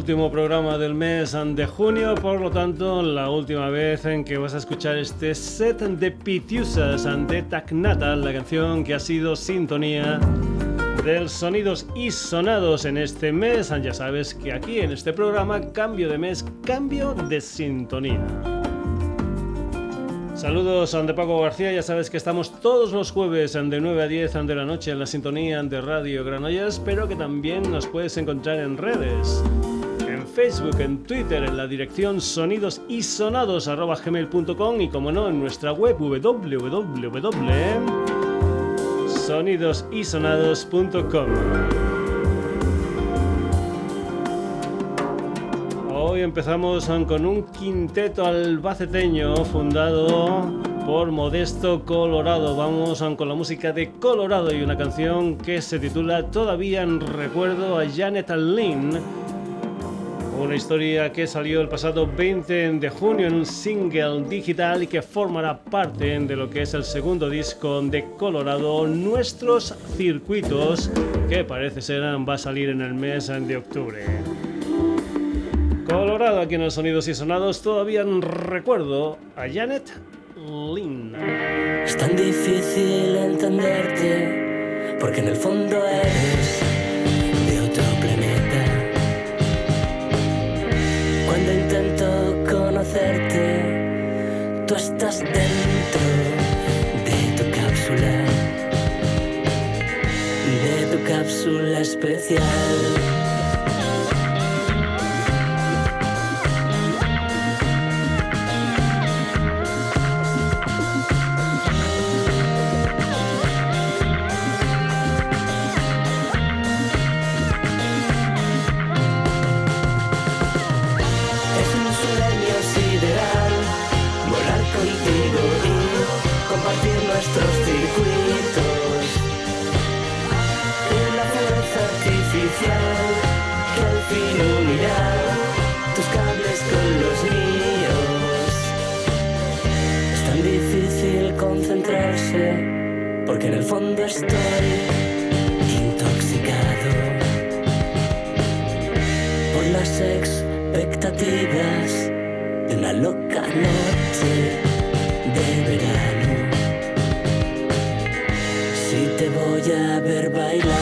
último programa del mes de junio, por lo tanto, la última vez en que vas a escuchar este set de Pitiusas de Tacnata, la canción que ha sido sintonía del Sonidos y Sonados en este mes. Ya sabes que aquí en este programa, cambio de mes, cambio de sintonía. Saludos de Paco García, ya sabes que estamos todos los jueves de 9 a 10 de la noche en la sintonía de Radio Granollers, pero que también nos puedes encontrar en redes. Facebook, en Twitter, en la dirección sonidosisonados.gmail.com y como no, en nuestra web www.sonidosisonados.com. Hoy empezamos con un quinteto albaceteño fundado por Modesto Colorado. Vamos con la música de Colorado y una canción que se titula Todavía en recuerdo a Janet Lynn. Una historia que salió el pasado 20 de junio en un single digital y que formará parte de lo que es el segundo disco de Colorado, Nuestros Circuitos, que parece ser va a salir en el mes de octubre. Colorado aquí en los Sonidos y Sonados, todavía recuerdo a Janet Lynn. Es tan difícil entenderte, porque en el fondo eres tú estás dentro de tu cápsula, de tu cápsula especial. Porque en el fondo estoy intoxicado por las expectativas de una loca noche de verano. Si te voy a ver bailar.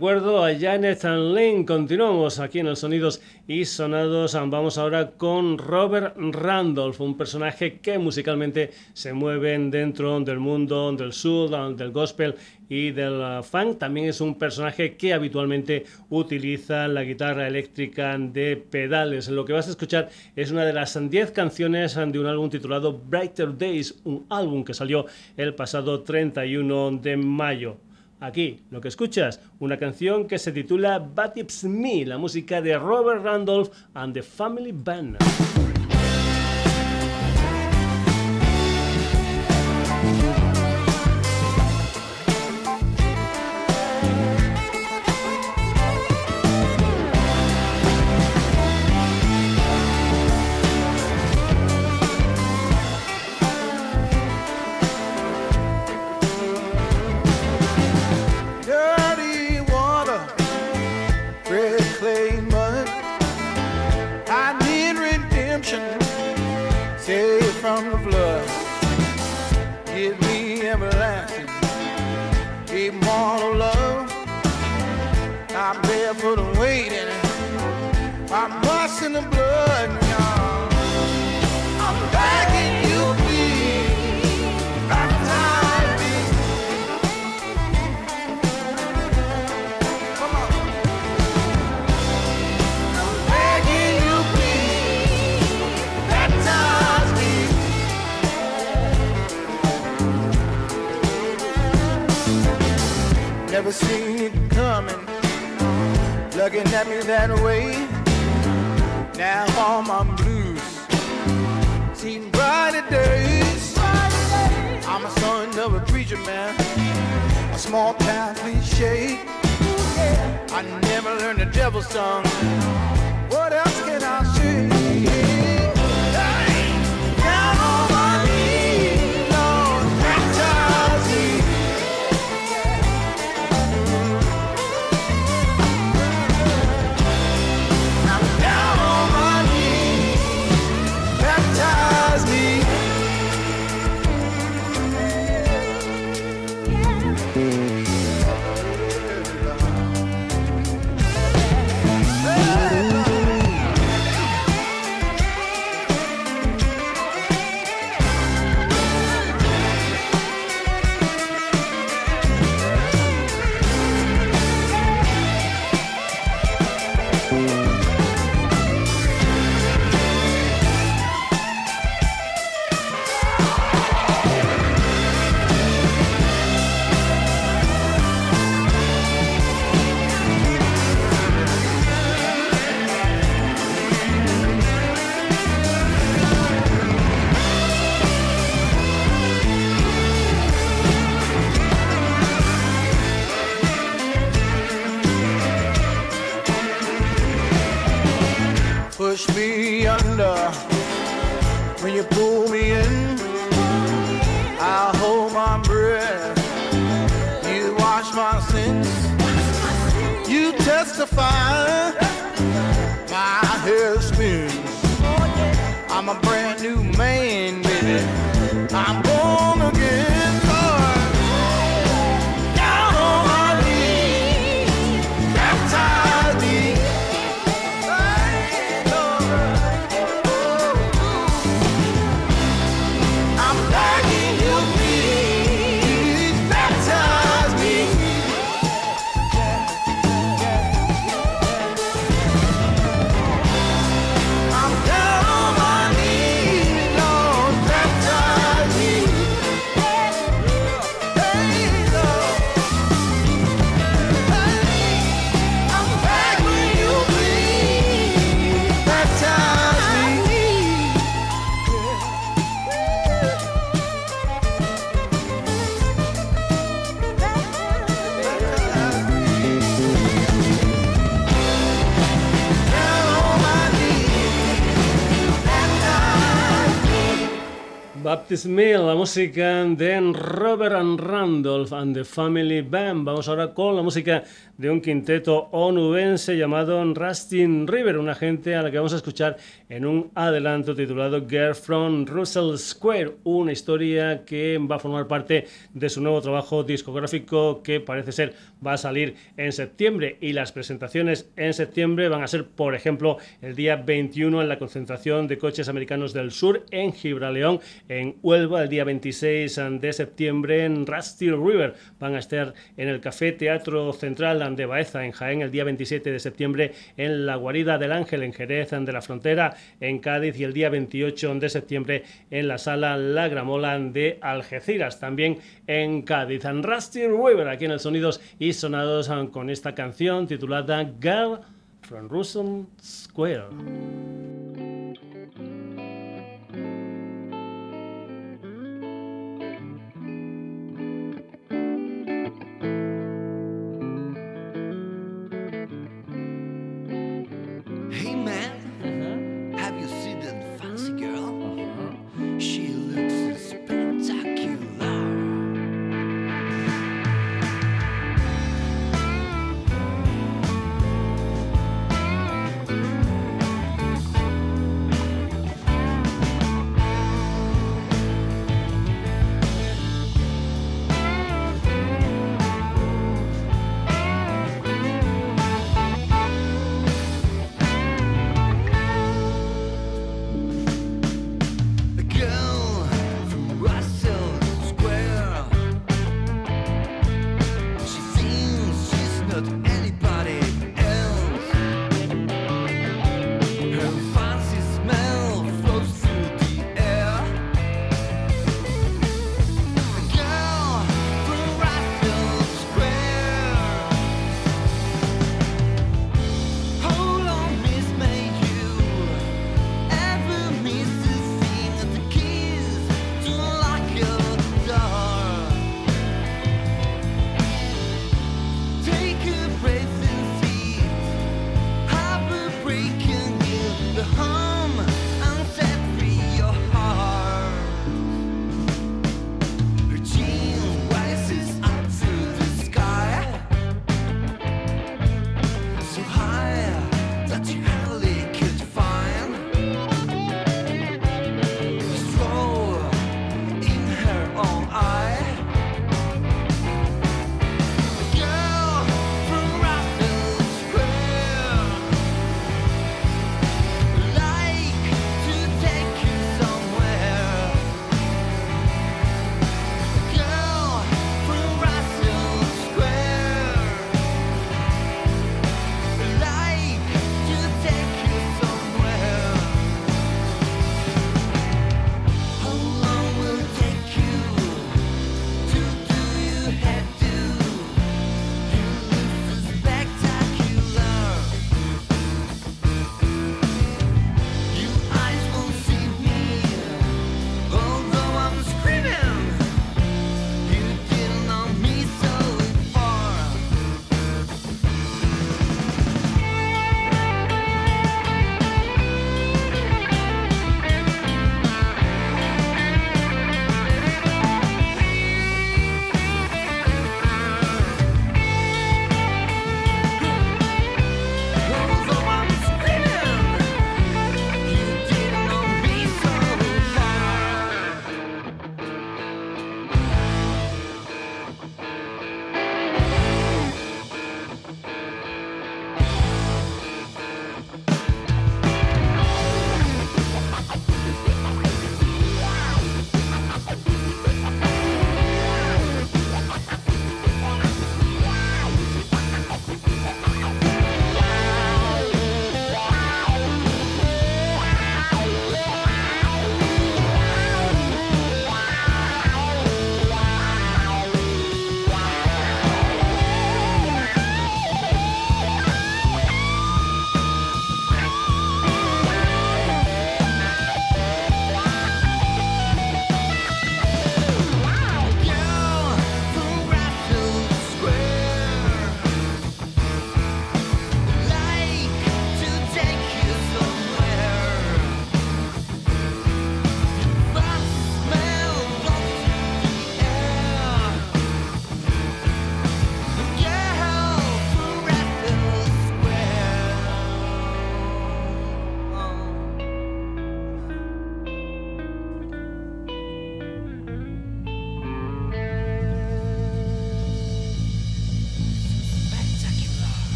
Recuerdo a Janet Lane. Continuamos aquí en los Sonidos y Sonados. Vamos ahora con Robert Randolph, un personaje que musicalmente se mueve dentro del mundo del soul, del gospel y del uh, funk. También es un personaje que habitualmente utiliza la guitarra eléctrica de pedales. Lo que vas a escuchar es una de las 10 canciones de un álbum titulado Brighter Days, un álbum que salió el pasado 31 de mayo. Aquí lo que escuchas, una canción que se titula But Me, la música de Robert Randolph and the Family Band. at me that way. Now all my blues seem brighter days. I'm a son of a preacher man, a small town cliche. I never learned the devil's song. What else can I say? first. I'm a brand new man, baby. I'm gonna Smith, la música de Robert and Randolph and the Family Band. Vamos ahora con la música de un quinteto onubense llamado Rustin River, una gente a la que vamos a escuchar en un adelanto titulado Girl from Russell Square, una historia que va a formar parte de su nuevo trabajo discográfico que parece ser va a salir en septiembre y las presentaciones en septiembre van a ser, por ejemplo, el día 21 en la concentración de coches americanos del sur en Gibraleón, en Huelva, el día 26 de septiembre en Rusty River. Van a estar en el Café Teatro Central de Baeza, en Jaén, el día 27 de septiembre en la Guarida del Ángel, en Jerez de la Frontera, en Cádiz, y el día 28 de septiembre en la Sala La Gramola de Algeciras, también en Cádiz. En Rusty River, aquí en el Sonidos y Sonados, con esta canción titulada Girl from Russell Square.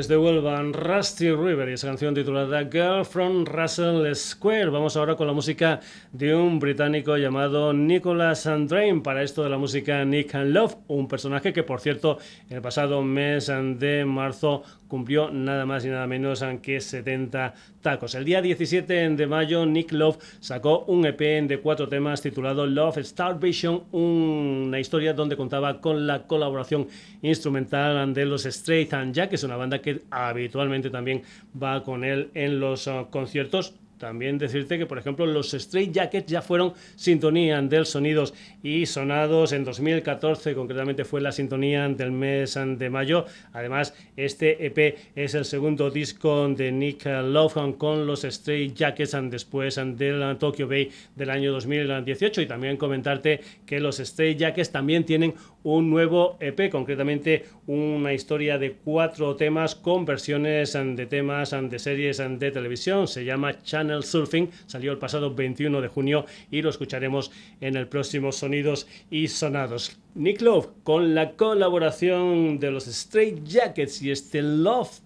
Desde Huelva, Rusty River y esa canción titulada Girl from Russell Square. Vamos ahora con la música de un británico llamado Nicholas Andrain. Para esto de la música Nick and Love, un personaje que, por cierto, el pasado mes de marzo cumplió nada más y nada menos que 70 tacos. El día 17 de mayo, Nick Love sacó un EP de cuatro temas titulado Love Starvation, una historia donde contaba con la colaboración instrumental de los Straight and Jack, que es una banda que habitualmente también va con él en los uh, conciertos también decirte que, por ejemplo, los Straight Jackets ya fueron sintonía del Sonidos y Sonados en 2014, concretamente fue la sintonía del mes de mayo. Además, este EP es el segundo disco de Nick Love con los Straight Jackets después del Tokyo Bay del año 2018. Y también comentarte que los Straight Jackets también tienen un nuevo EP, concretamente una historia de cuatro temas con versiones de temas de series de televisión. Se llama Channel Surfing, salió el pasado 21 de junio y lo escucharemos en el próximo Sonidos y Sonados. Nick Love con la colaboración de los Straight Jackets y este Love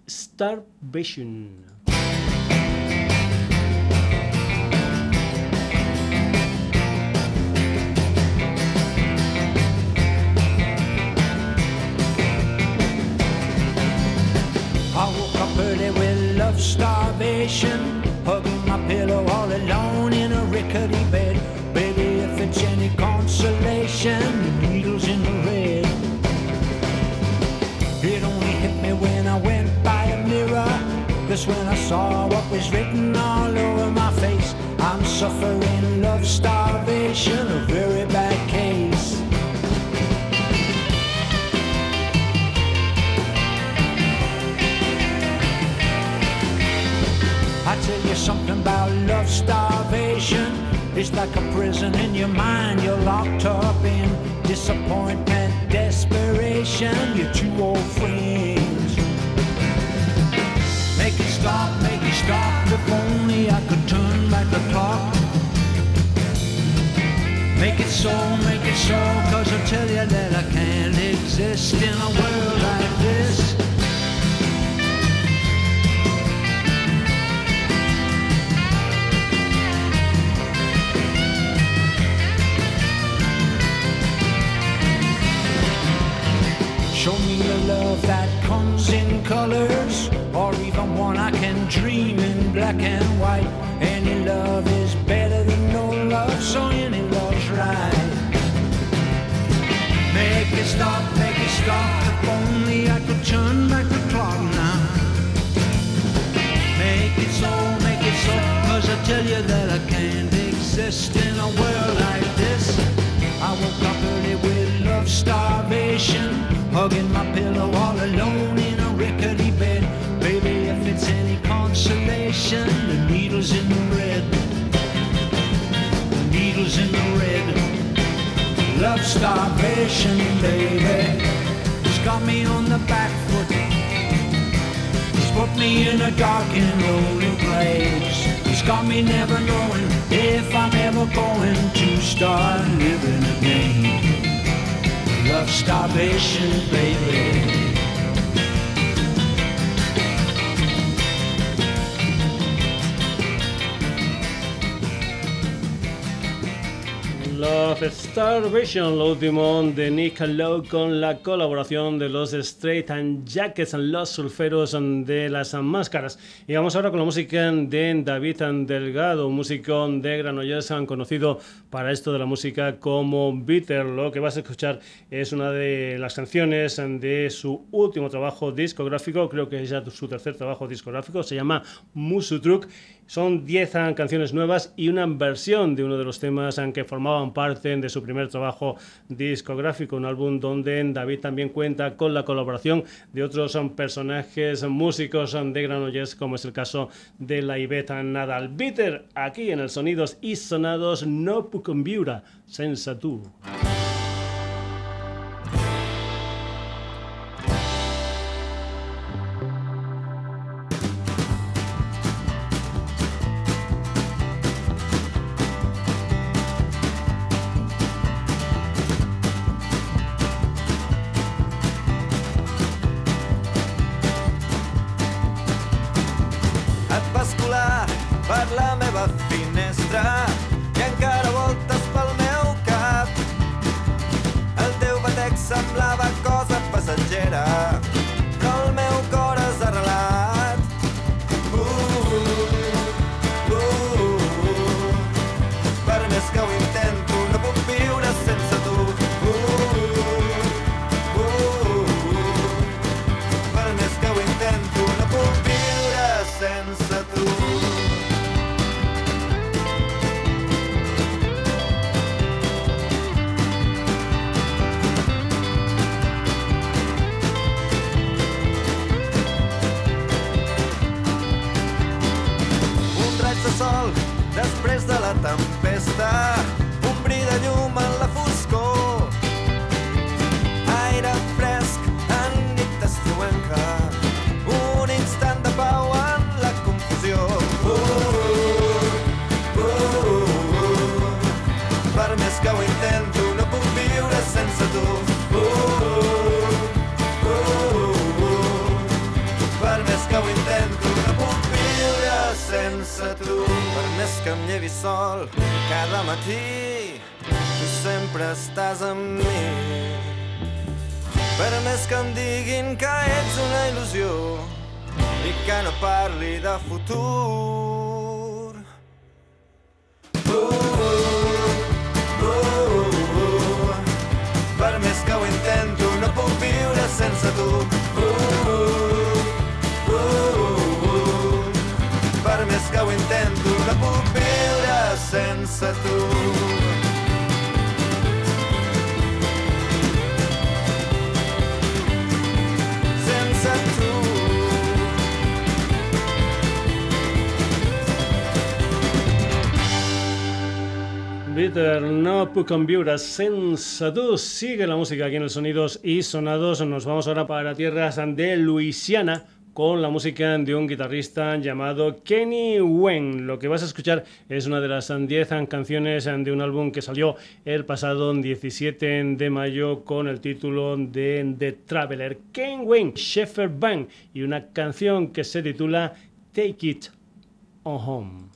starvation, alone in a rickety bed. Baby, if it's any consolation, the needles in the red. It only hit me when I went by a mirror. Just when I saw what was written all over like a prison in your mind. You're locked up in disappointment, desperation. You're two old friends. Make it stop, make it stop. If only I could turn back the clock. Make it so, make it so. Cause I tell you that I can't exist in a world starvation, baby. It's got me on the back foot. It's put me in a dark and lonely place. It's got me never knowing if I'm ever going to start living again love starvation, baby. Love Starvation, lo último de Nick Lowe con la colaboración de los Straight and Jackets, los sulferos de las máscaras. Y vamos ahora con la música de David Delgado, un músico de Granollers conocido para esto de la música como Bitter. Lo que vas a escuchar es una de las canciones de su último trabajo discográfico, creo que es ya su tercer trabajo discográfico, se llama Musutruck son 10 canciones nuevas y una versión de uno de los temas que formaban parte de su primer trabajo discográfico, un álbum donde David también cuenta con la colaboración de otros personajes músicos de Granollers, como es el caso de la Iveta Nadal. Bitter, aquí en el Sonidos y Sonados No Pucumbiura, Sensatú. tempesta, No puc conviure sense tu. Sigue la música aquí en el Sonidos y Sonados. Nos vamos ahora para tierras de Luisiana con la música de un guitarrista llamado Kenny Wen. Lo que vas a escuchar es una de las 10 canciones de un álbum que salió el pasado 17 de mayo con el título de The Traveler. Kenny Wen, Shepherd Band y una canción que se titula Take It On Home.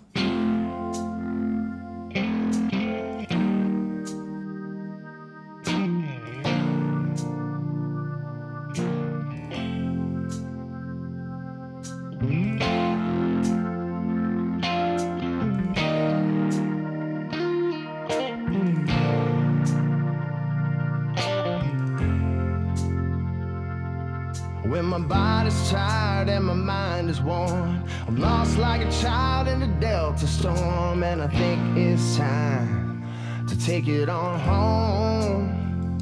Like a child in a delta storm, and I think it's time to take it on home.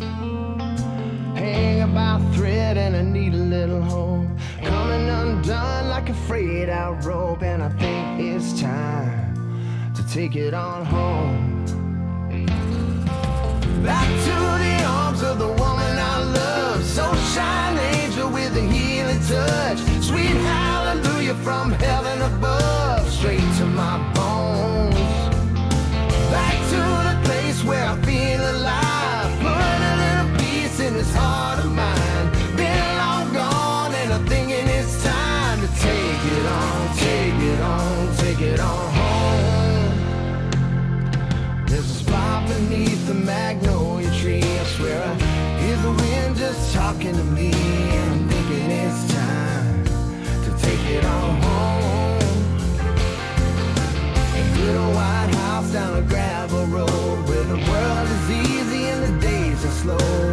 Hang about thread and I need a little hope, coming undone like a frayed out rope, and I think it's time to take it on home. Back to the arms of the woman I love. Sunshine angel with a healing touch. Sweet hallelujah from heaven above. My bones. Back to the place where I feel alive. Put a little peace in this heart down a gravel road where the world is easy and the days are slow.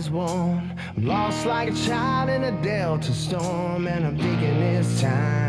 Is worn, I'm lost like a child in a delta storm, and I'm thinking it's time.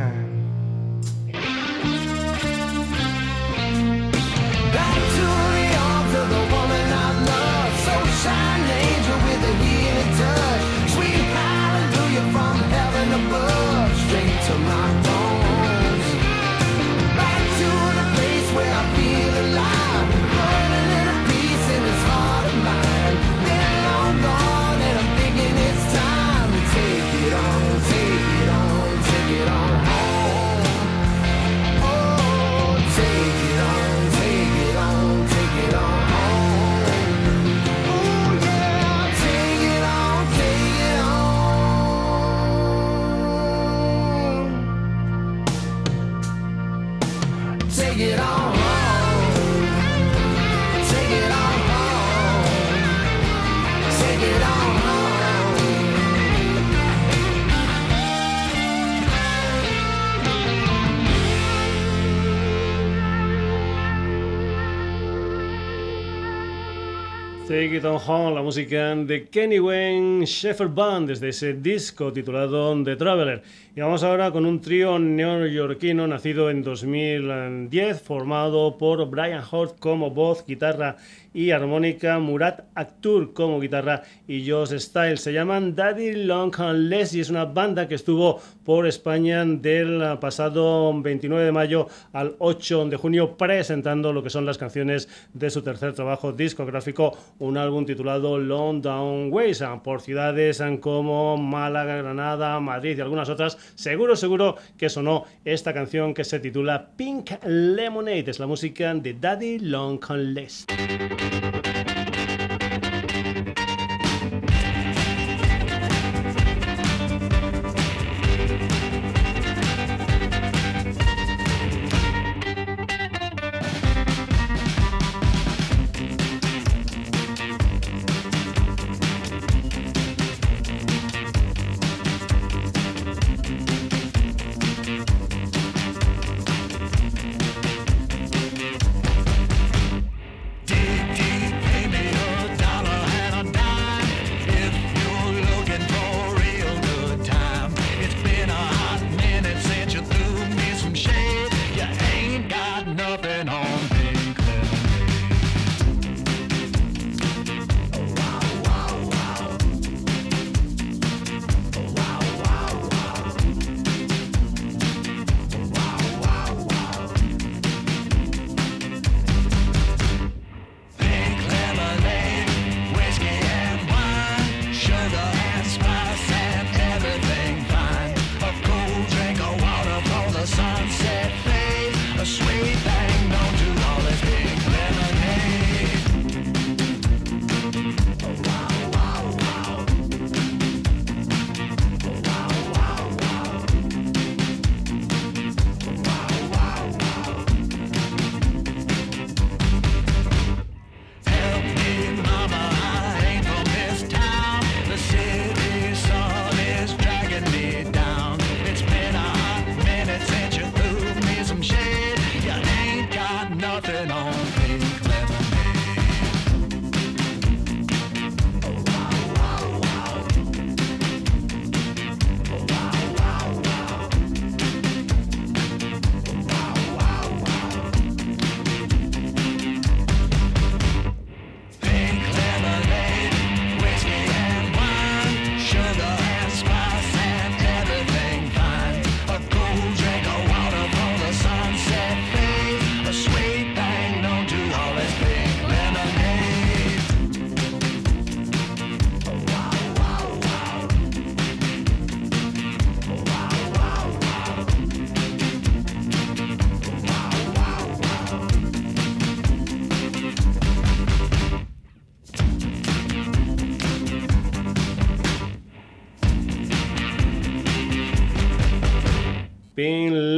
Take It On Home, la música de Kenny Wayne Shepherd Band desde ese disco titulado The Traveler. Y vamos ahora con un trío neoyorquino nacido en 2010, formado por Brian Hort como voz, guitarra y armónica, Murat Akhtur como guitarra y Josh Styles. Se llaman Daddy Long and Less y es una banda que estuvo por España del pasado 29 de mayo al 8 de junio presentando lo que son las canciones de su tercer trabajo discográfico, un álbum titulado Long Down Ways, por ciudades como Málaga, Granada, Madrid y algunas otras. Seguro, seguro que sonó esta canción que se titula Pink Lemonade. Es la música de Daddy Long and Less. Thank you.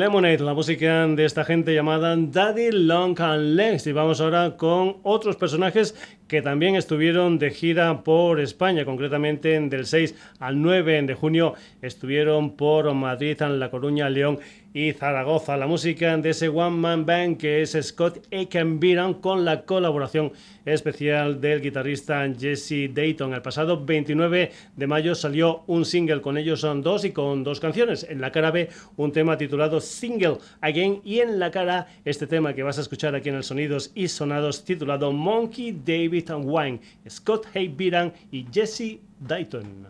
Lemonade, la música de esta gente llamada Daddy Long and Legs. Y vamos ahora con otros personajes que también estuvieron de gira por España, concretamente del 6 al 9 de junio estuvieron por Madrid, La Coruña, León y Zaragoza. La música de ese One Man Band que es Scott Aikenbiran con la colaboración especial del guitarrista Jesse Dayton. El pasado 29 de mayo salió un single con ellos son dos y con dos canciones. En la cara B un tema titulado Single Again y en la cara este tema que vas a escuchar aquí en el Sonidos y Sonados titulado Monkey David and Wine, Scott Haybiran y Jesse Dayton.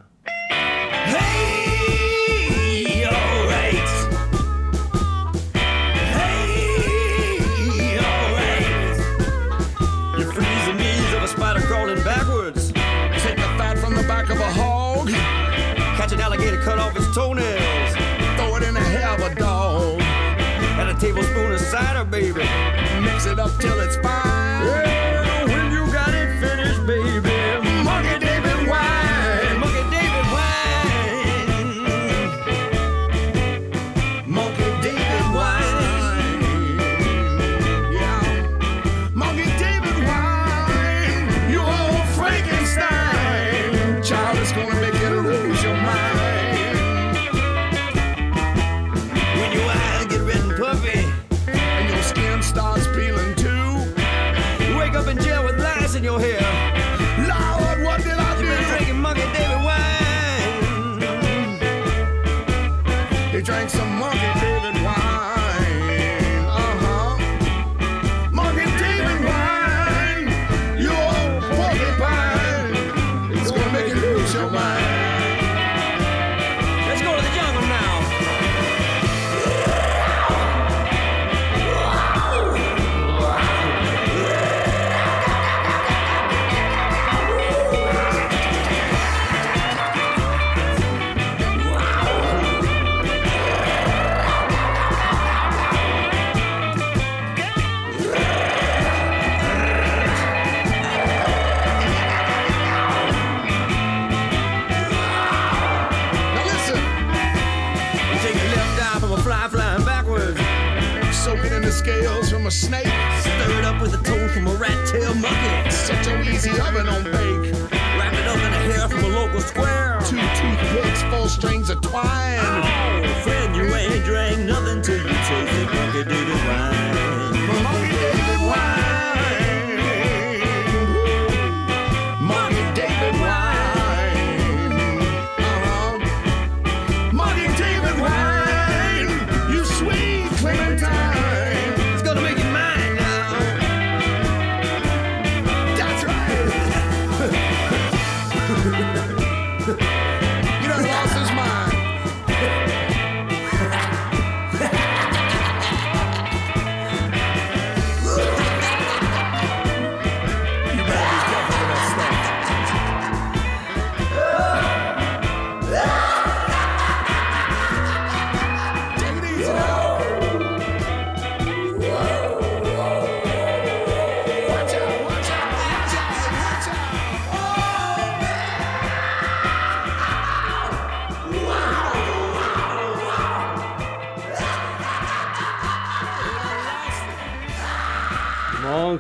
Hey, snake. Stir it up with a toe from a rat tail monkey. Set your easy oven on bake. Wrap it up in a hair from a local square. Two toothpicks, four strings of twine. Oh, friend, you ain't drank nothing till you tasted Monkey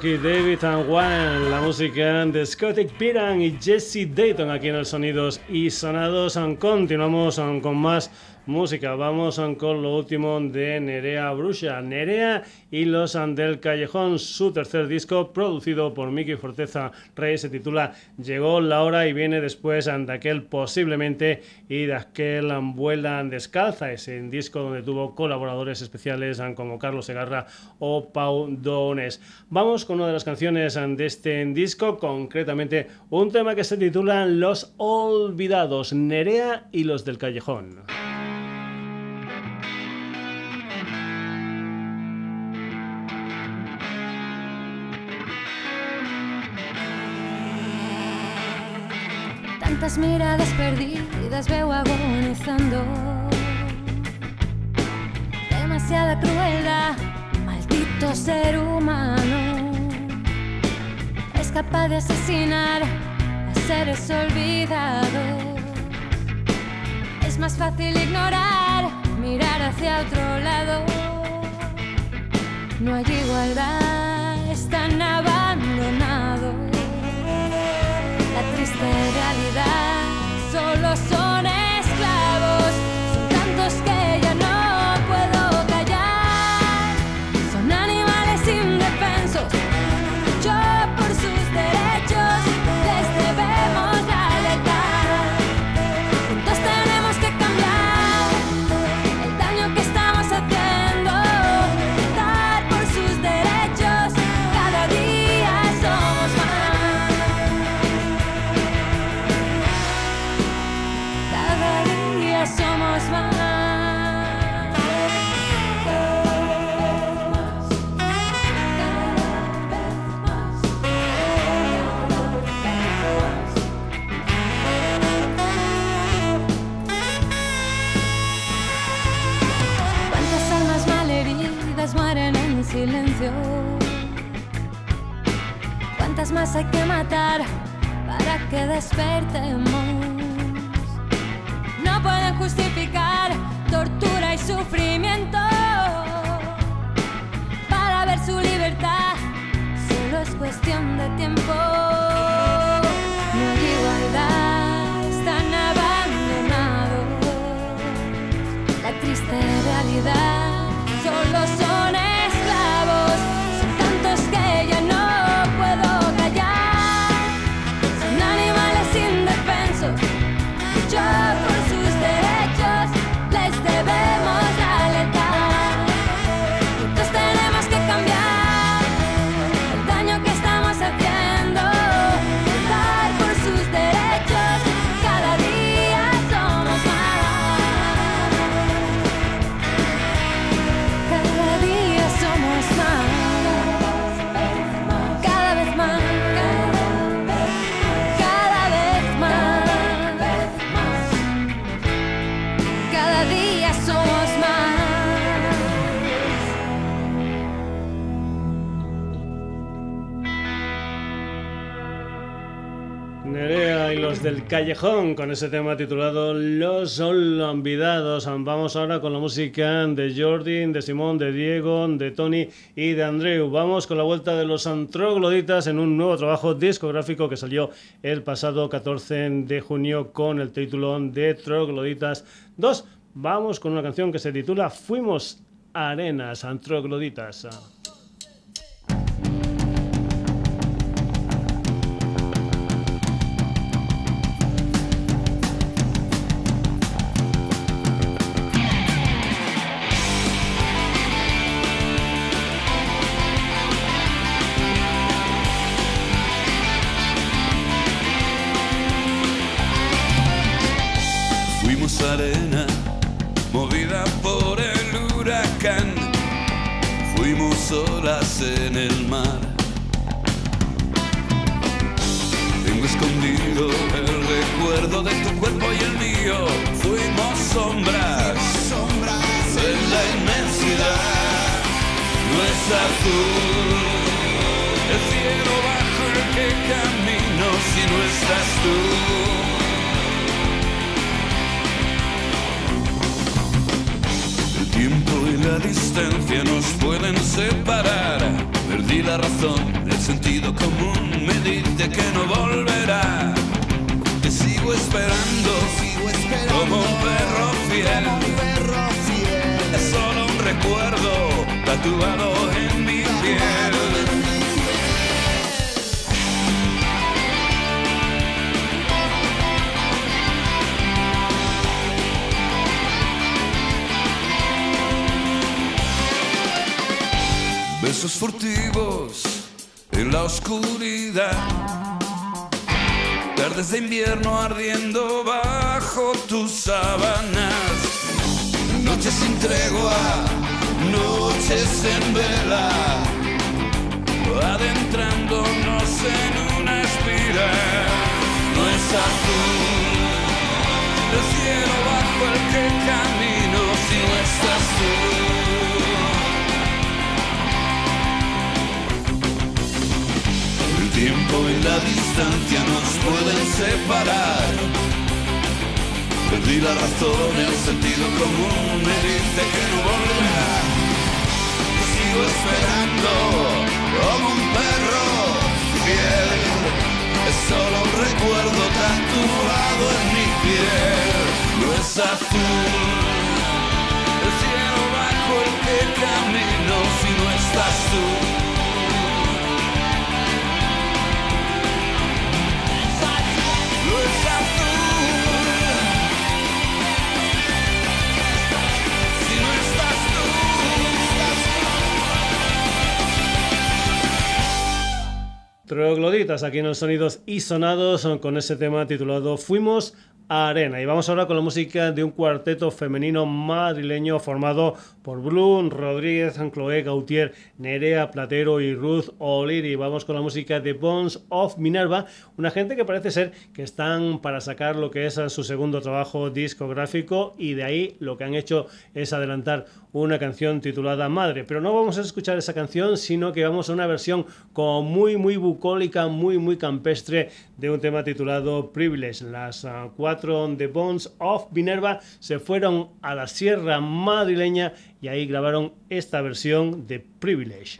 David and One, la música de Scotty Piran y Jesse Dayton aquí en el Sonidos y Sonados. Continuamos con más música. Vamos con lo último de Nerea Brusha. Nerea y los del Callejón, su tercer disco producido por Miki Forteza Rey se titula Llegó la hora y viene después de aquel posiblemente y de aquel Vuela Descalza, ese disco donde tuvo colaboradores especiales como Carlos Segarra o Pau Dones. Vamos con una de las canciones de este disco, concretamente un tema que se titula Los Olvidados, Nerea y los del Callejón. Tantas miradas perdidas veo agonizando. Demasiada crueldad, maldito ser humano. Es capaz de asesinar a seres olvidados. Es más fácil ignorar, mirar hacia otro lado. No hay igualdad, están abandonados. Triste realidad. Solo son hay que matar para que despertemos? No pueden justificar tortura y sufrimiento. Para ver su libertad, solo es cuestión de tiempo. No hay igualdad, están abandonados la triste realidad. Callejón con ese tema titulado Los Olvidados. Vamos ahora con la música de Jordi, de Simón, de Diego, de Tony y de Andreu. Vamos con la vuelta de los antrogloditas en un nuevo trabajo discográfico que salió el pasado 14 de junio con el título de Trogloditas 2. Vamos con una canción que se titula Fuimos Arenas, Antrogloditas. Besos furtivos en la oscuridad. Tardes de invierno ardiendo bajo tus sábanas. Noches sin tregua, noches en vela. Adentrándonos en una espiral. No es azul el cielo bajo el que camino si no estás tú. Tiempo y la distancia nos pueden separar. Perdí la razón, el sentido común me dice que no volverá. Sigo esperando como un perro fiel. es solo un recuerdo tatuado en mi piel. No es azul, el cielo bajo el que camino si no estás tú. Trogloditas aquí en los sonidos y sonados con ese tema titulado Fuimos a Arena. Y vamos ahora con la música de un cuarteto femenino madrileño formado por Blum, Rodríguez, Chloé Gautier, Nerea Platero y Ruth O'Leary. Vamos con la música de Bones of Minerva, una gente que parece ser que están para sacar lo que es su segundo trabajo discográfico y de ahí lo que han hecho es adelantar una canción titulada Madre. Pero no vamos a escuchar esa canción, sino que vamos a una versión como muy, muy bucólica, muy, muy campestre de un tema titulado Privilege. Las ah, cuatro de Bones of Minerva se fueron a la Sierra Madrileña y ahí grabaron esta versión de Privilege.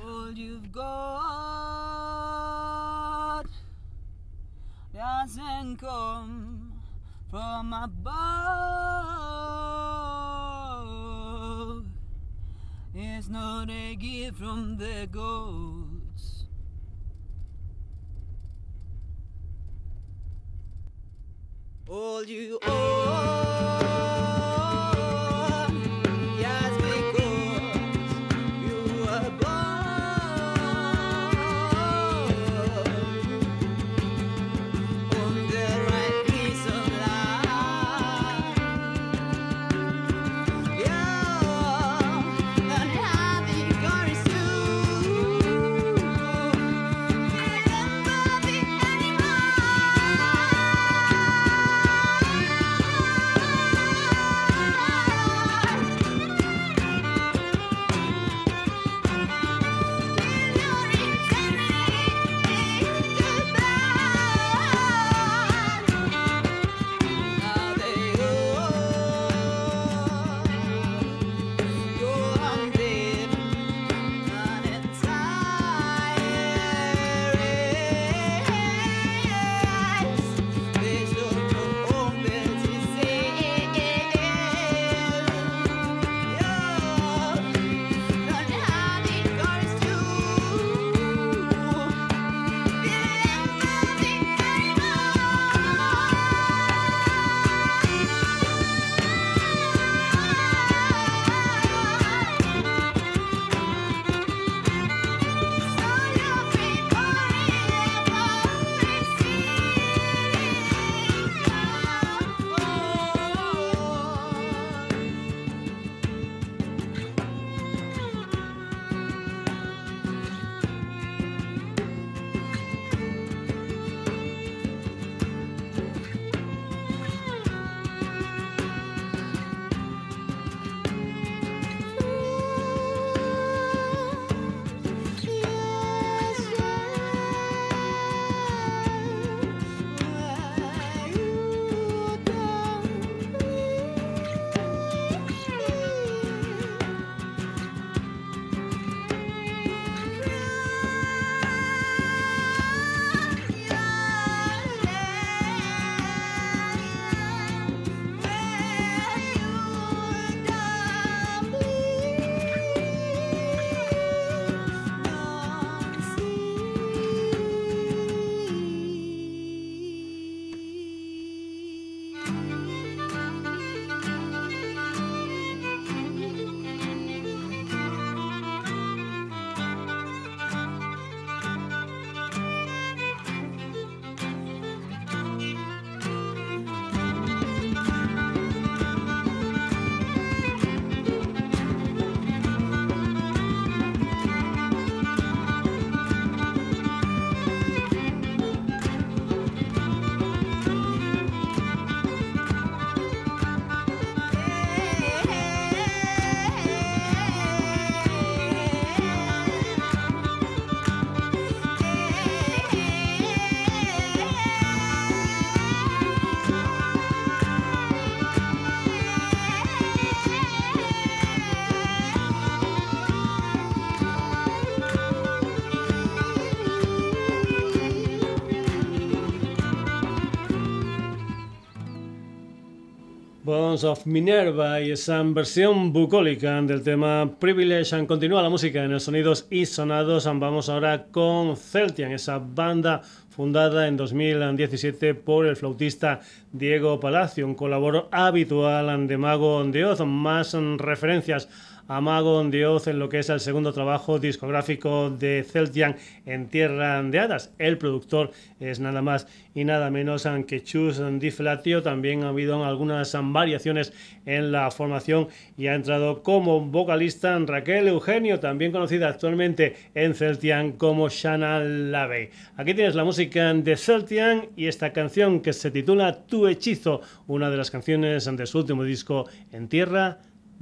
Of Minerva y esa versión bucólica del tema Privilege. Continúa la música en el Sonidos y Sonados. Vamos ahora con Celtian, esa banda fundada en 2017 por el flautista Diego Palacio, un colaborador habitual de Mago de Oz. Más referencias a Mago de Oz en lo que es el segundo trabajo discográfico de Celtian en Tierra de Hadas. El productor es nada más y nada menos que Chus Di Flatio. También ha habido algunas variaciones en la formación y ha entrado como vocalista Raquel Eugenio, también conocida actualmente en Celtian como Shana Lavey. Aquí tienes la música de Celtian y esta canción que se titula Tu hechizo, una de las canciones de su último disco en Tierra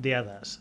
Hadas.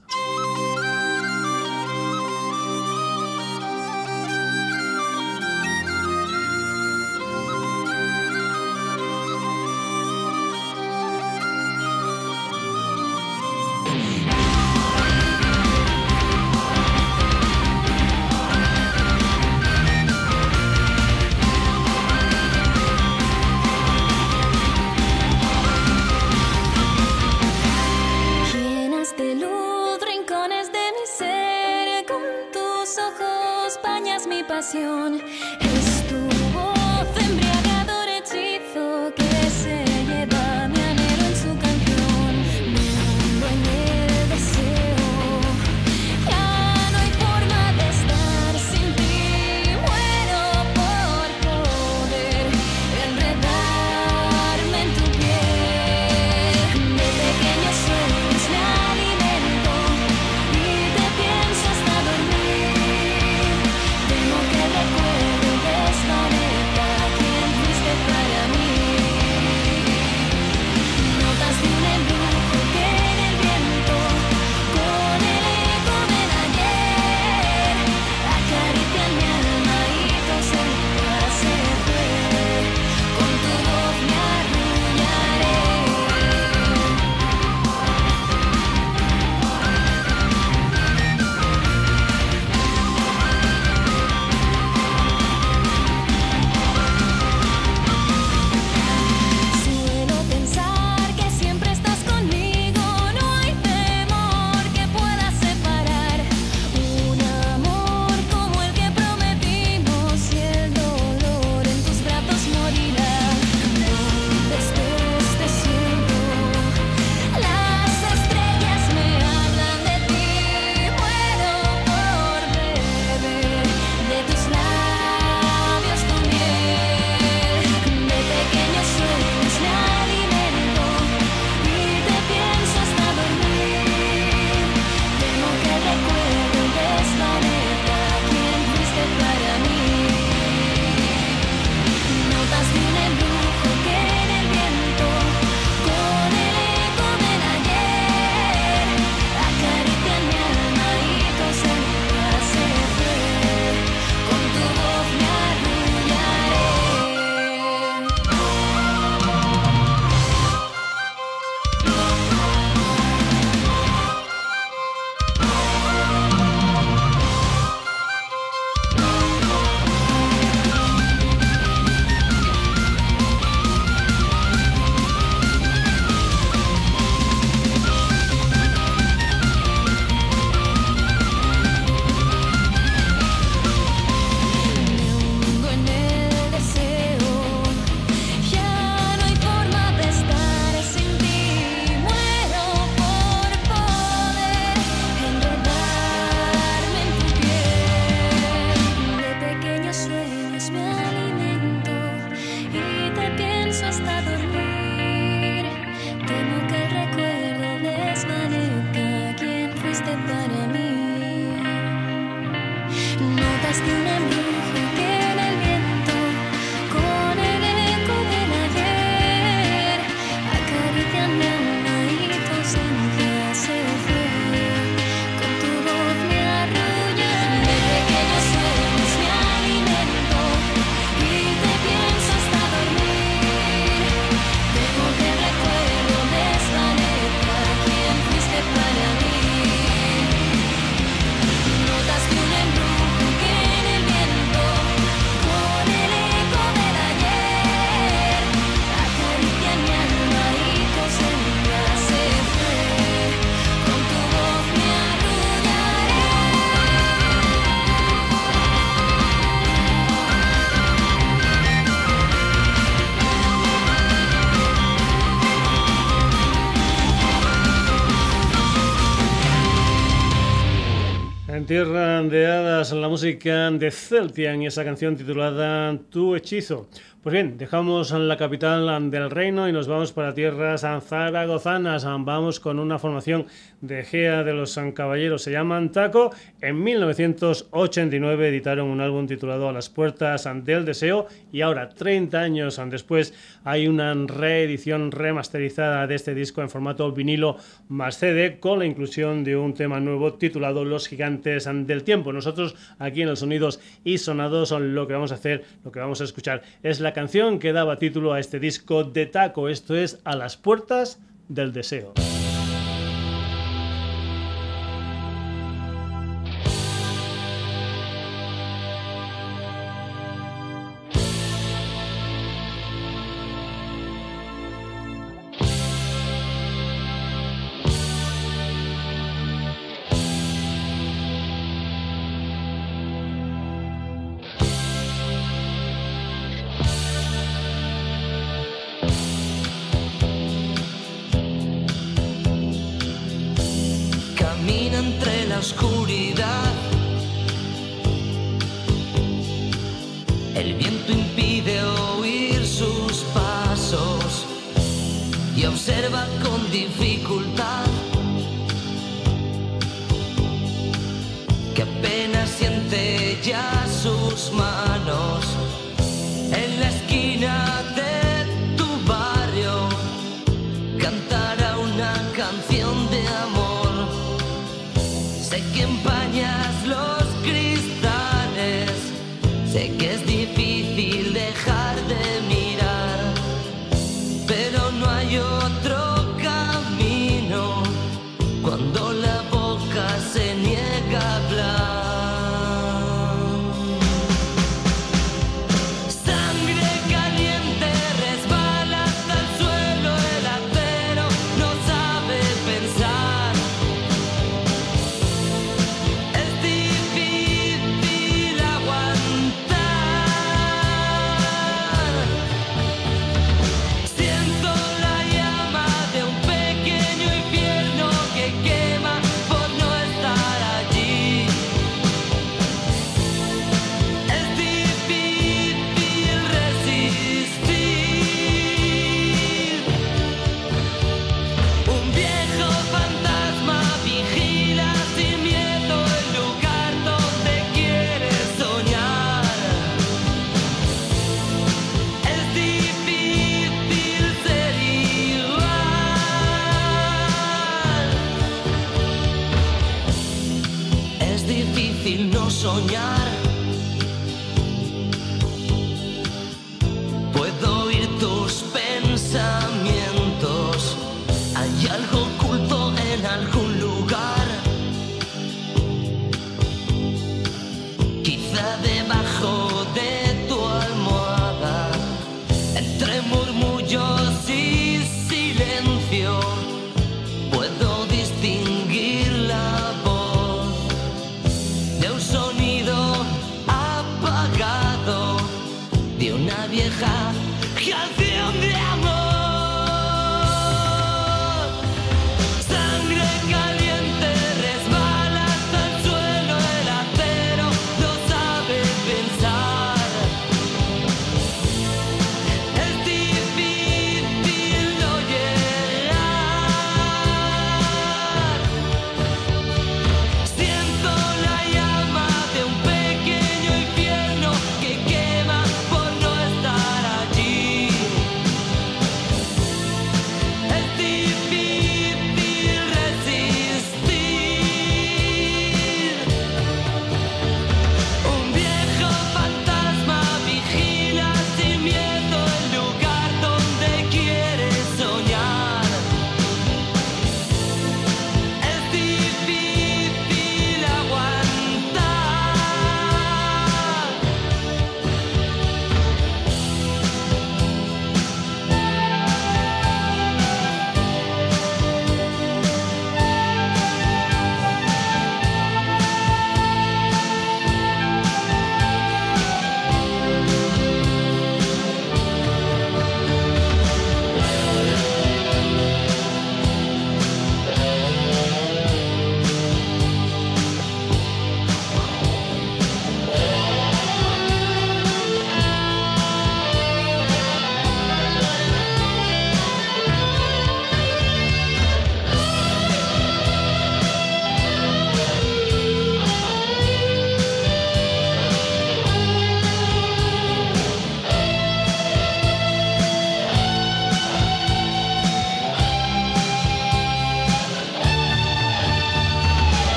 Tierra de Hadas, la música de Celtian y esa canción titulada Tu Hechizo. Pues bien, dejamos la capital del reino y nos vamos para tierras zaragozanas. Vamos con una formación de Gea de los San Caballeros, se llaman Taco. En 1989 editaron un álbum titulado A las puertas del deseo y ahora, 30 años después, hay una reedición remasterizada de este disco en formato vinilo más CD con la inclusión de un tema nuevo titulado Los Gigantes del Tiempo. Nosotros aquí en los Sonidos y Sonados lo que vamos a hacer, lo que vamos a escuchar es la canción que daba título a este disco de Taco. Esto es A las puertas del deseo.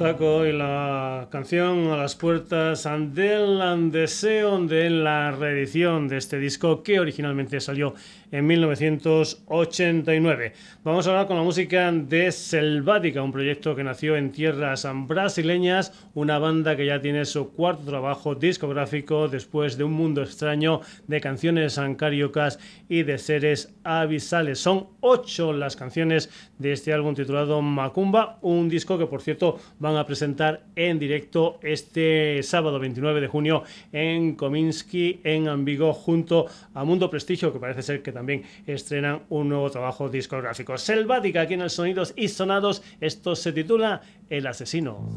Taco y la canción a las puertas del deseo de la reedición de este disco que originalmente salió en 1989. Vamos a hablar con la música de Selvática, un proyecto que nació en tierras brasileñas, una banda que ya tiene su cuarto trabajo discográfico después de un mundo extraño de canciones cariocas y de seres abisales. Son ocho las canciones de este álbum titulado Macumba, un disco que por cierto van a presentar en directo este sábado 29 de junio en Kominsky, en Ambigo, junto a Mundo Prestigio, que parece ser que también estrenan un nuevo trabajo discográfico. Selvática aquí en el Sonidos y Sonados, esto se titula El Asesino.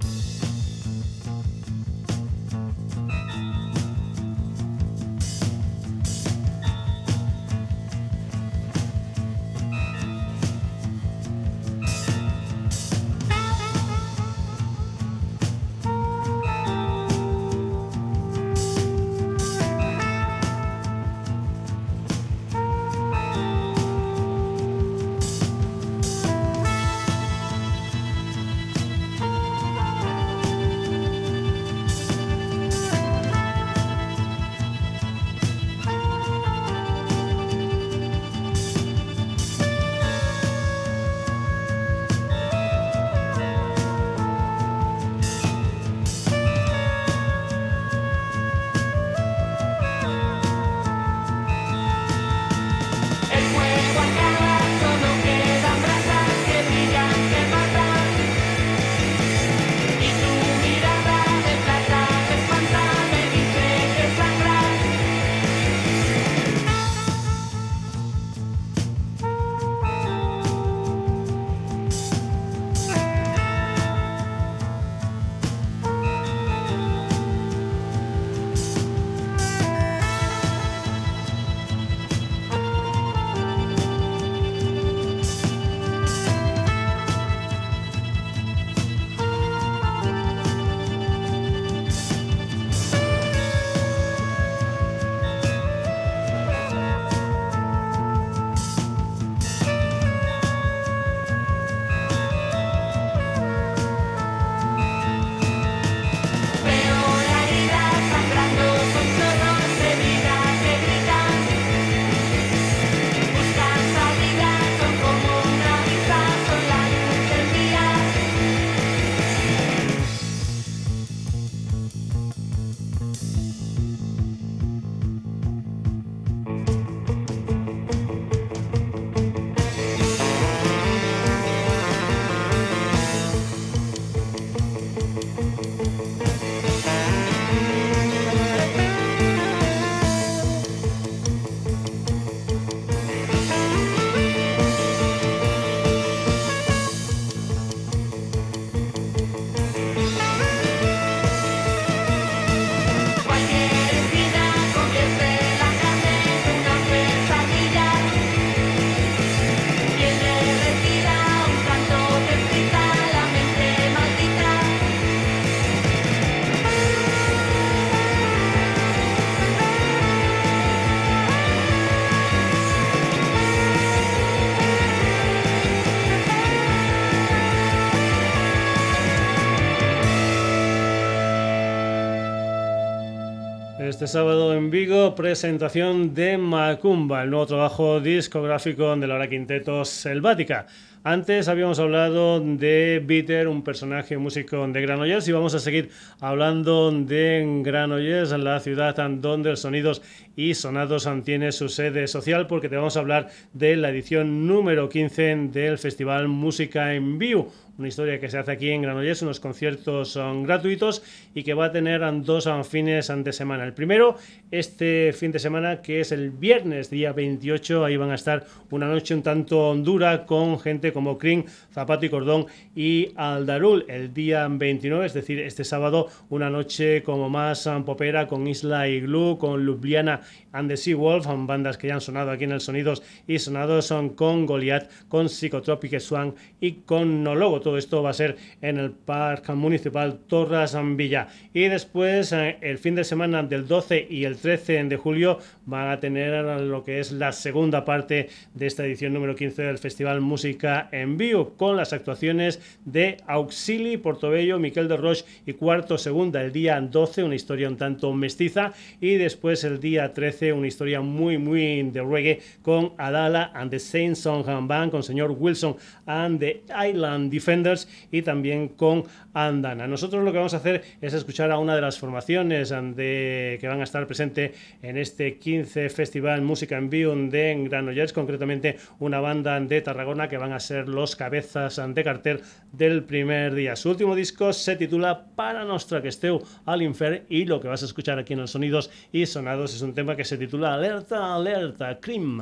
Este sábado en Vigo, presentación de Macumba, el nuevo trabajo discográfico de la hora quinteto Selvática. Antes habíamos hablado de Bitter, un personaje músico de Granollers, y vamos a seguir hablando de Granollers, la ciudad donde el Sonidos y Sonados tiene su sede social, porque te vamos a hablar de la edición número 15 del Festival Música en Vivo una historia que se hace aquí en Granollers, unos conciertos son gratuitos y que va a tener dos um, fines de semana. El primero, este fin de semana, que es el viernes, día 28, ahí van a estar una noche un tanto dura con gente como Kring, Zapato y Cordón y Aldarul. El día 29, es decir, este sábado, una noche como más um, popera con Isla y Glue, con Ljubljana and the Sea Wolf, um, bandas que ya han sonado aquí en el Sonidos y Sonados son con Goliath, con Psychotropic Swan y con Nologo. Todo esto va a ser en el Parque Municipal Torres Villa. Y después, eh, el fin de semana del 12 12 y el 13 de julio van a tener lo que es la segunda parte de esta edición número 15 del Festival Música en Vivo, con las actuaciones de Auxili, Portobello, Miquel de Roche y Cuarto Segunda el día 12, una historia un tanto mestiza, y después el día 13 una historia muy, muy de reggae con Adala and the Saint Song Band, con señor Wilson and the Island Defenders y también con Andana. Nosotros lo que vamos a hacer es escuchar a una de las formaciones de, que van a estar presentes en este 15 Festival Música en Vivo de Granollers, concretamente una banda de Tarragona que van a ser los cabezas de cartel del primer día. Su último disco se titula Para Nostra que esteu al Infer y lo que vas a escuchar aquí en los sonidos y sonados es un tema que se titula Alerta, Alerta, Crim.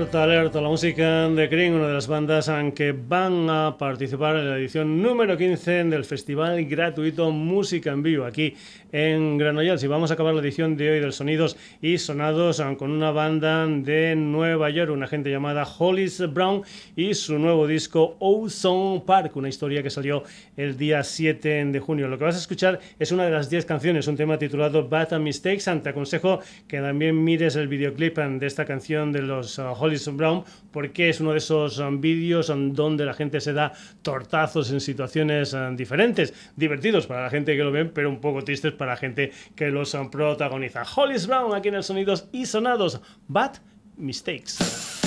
Alerta, alerta, la música de Cream, una de las bandas en que van a participar en la edición número 15 del Festival Gratuito Música en Vivo aquí en Granollers. Y vamos a acabar la edición de hoy del Sonidos y Sonados eh, con una banda de Nueva York, una gente llamada Hollis Brown y su nuevo disco Ozone Park, una historia que salió el día 7 de junio. Lo que vas a escuchar es una de las 10 canciones, un tema titulado Bad Mistakes. Te aconsejo que también mires el videoclip eh, de esta canción de los uh, Hollis Brown porque es uno de esos um, vídeos um, donde la gente se da tortazos en situaciones um, diferentes, divertidos para la gente que lo ven, pero un poco tristes para la gente que los protagoniza. Hollis Brown aquí en el Sonidos y Sonados, Bad Mistakes.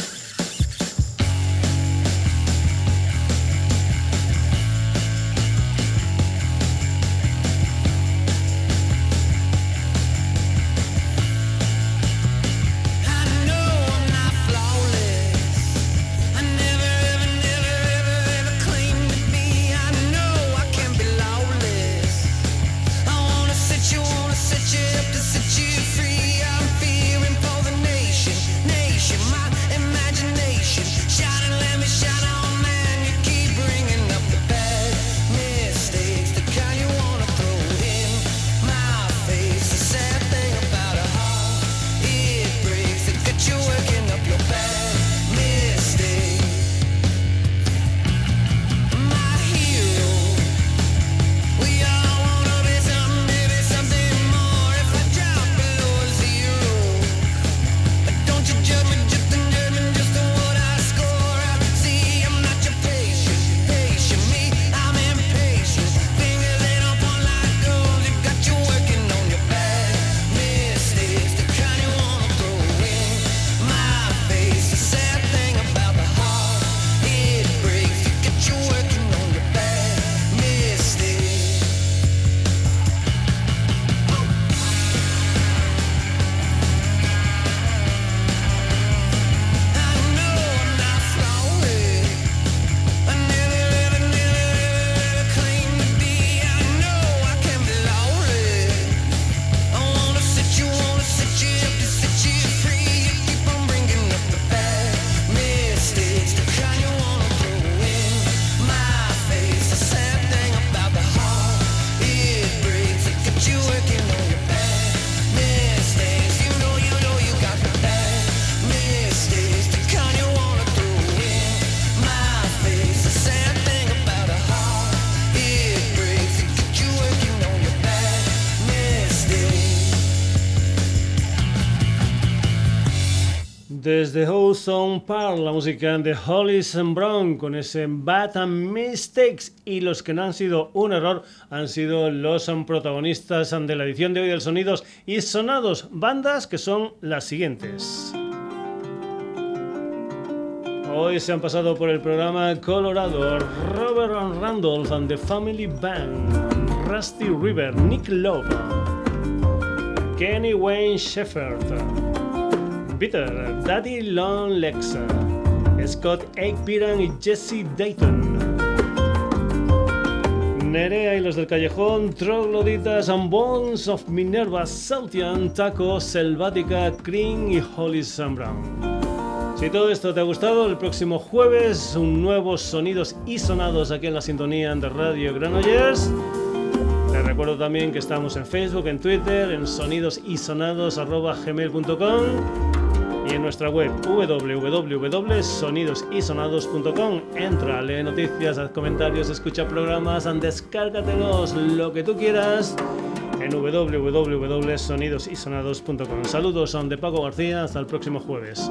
La música de Hollis and Brown con ese Bad and Mistakes y los que no han sido un error han sido los protagonistas de la edición de hoy del Sonidos y Sonados, bandas que son las siguientes. Hoy se han pasado por el programa Colorado Robert Randolph and the Family Band, Rusty River, Nick Love, Kenny Wayne Shepherd. Peter, Daddy Long Lex, Scott Aikpiran y Jesse Dayton. Nerea y los del callejón, Trogloditas and Bones of Minerva, Sautian, Taco, Selvática, Cream y Holly Brown. Si todo esto te ha gustado, el próximo jueves un nuevos sonidos y sonados aquí en la sintonía de Radio Granollers. Te recuerdo también que estamos en Facebook, en Twitter, en sonidosisonados.gmail.com y en nuestra web www.sonidosysonados.com. Entra, lee noticias, haz comentarios, escucha programas, descárgatelos, lo que tú quieras en www.sonidosysonados.com. Saludos, son de Paco García, hasta el próximo jueves.